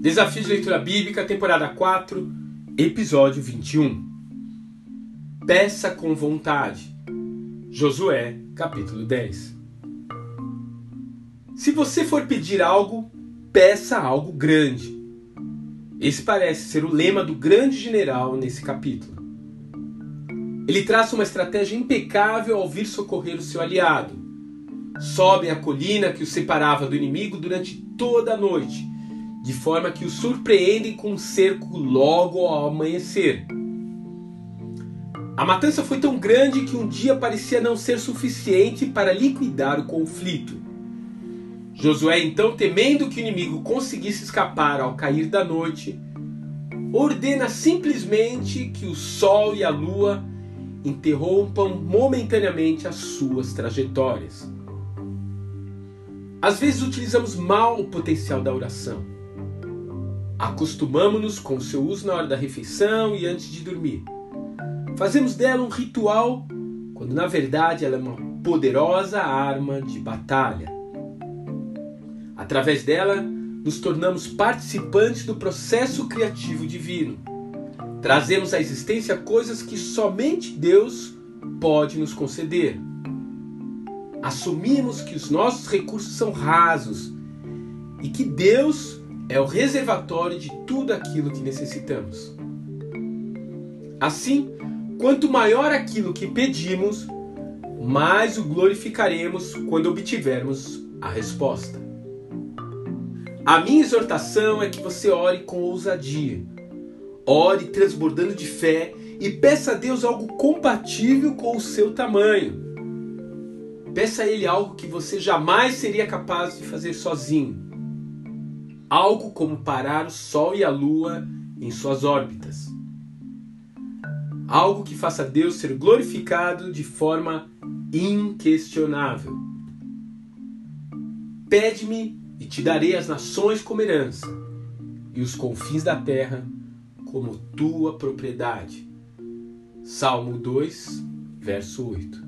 Desafio de Leitura Bíblica, temporada 4, episódio 21. Peça com vontade. Josué, capítulo 10. Se você for pedir algo, peça algo grande. Esse parece ser o lema do grande general nesse capítulo. Ele traça uma estratégia impecável ao vir socorrer o seu aliado. Sobem a colina que o separava do inimigo durante toda a noite de forma que o surpreendem com um cerco logo ao amanhecer. A matança foi tão grande que um dia parecia não ser suficiente para liquidar o conflito. Josué, então, temendo que o inimigo conseguisse escapar ao cair da noite, ordena simplesmente que o sol e a lua interrompam momentaneamente as suas trajetórias. Às vezes utilizamos mal o potencial da oração Acostumamos-nos com seu uso na hora da refeição e antes de dormir. Fazemos dela um ritual, quando na verdade ela é uma poderosa arma de batalha. Através dela, nos tornamos participantes do processo criativo divino. Trazemos à existência coisas que somente Deus pode nos conceder. Assumimos que os nossos recursos são rasos e que Deus é o reservatório de tudo aquilo que necessitamos. Assim, quanto maior aquilo que pedimos, mais o glorificaremos quando obtivermos a resposta. A minha exortação é que você ore com ousadia. Ore transbordando de fé e peça a Deus algo compatível com o seu tamanho. Peça a Ele algo que você jamais seria capaz de fazer sozinho algo como parar o Sol e a Lua em suas órbitas. Algo que faça Deus ser glorificado de forma inquestionável. Pede-me e te darei as nações como herança, e os confins da terra como tua propriedade. Salmo 2, verso 8.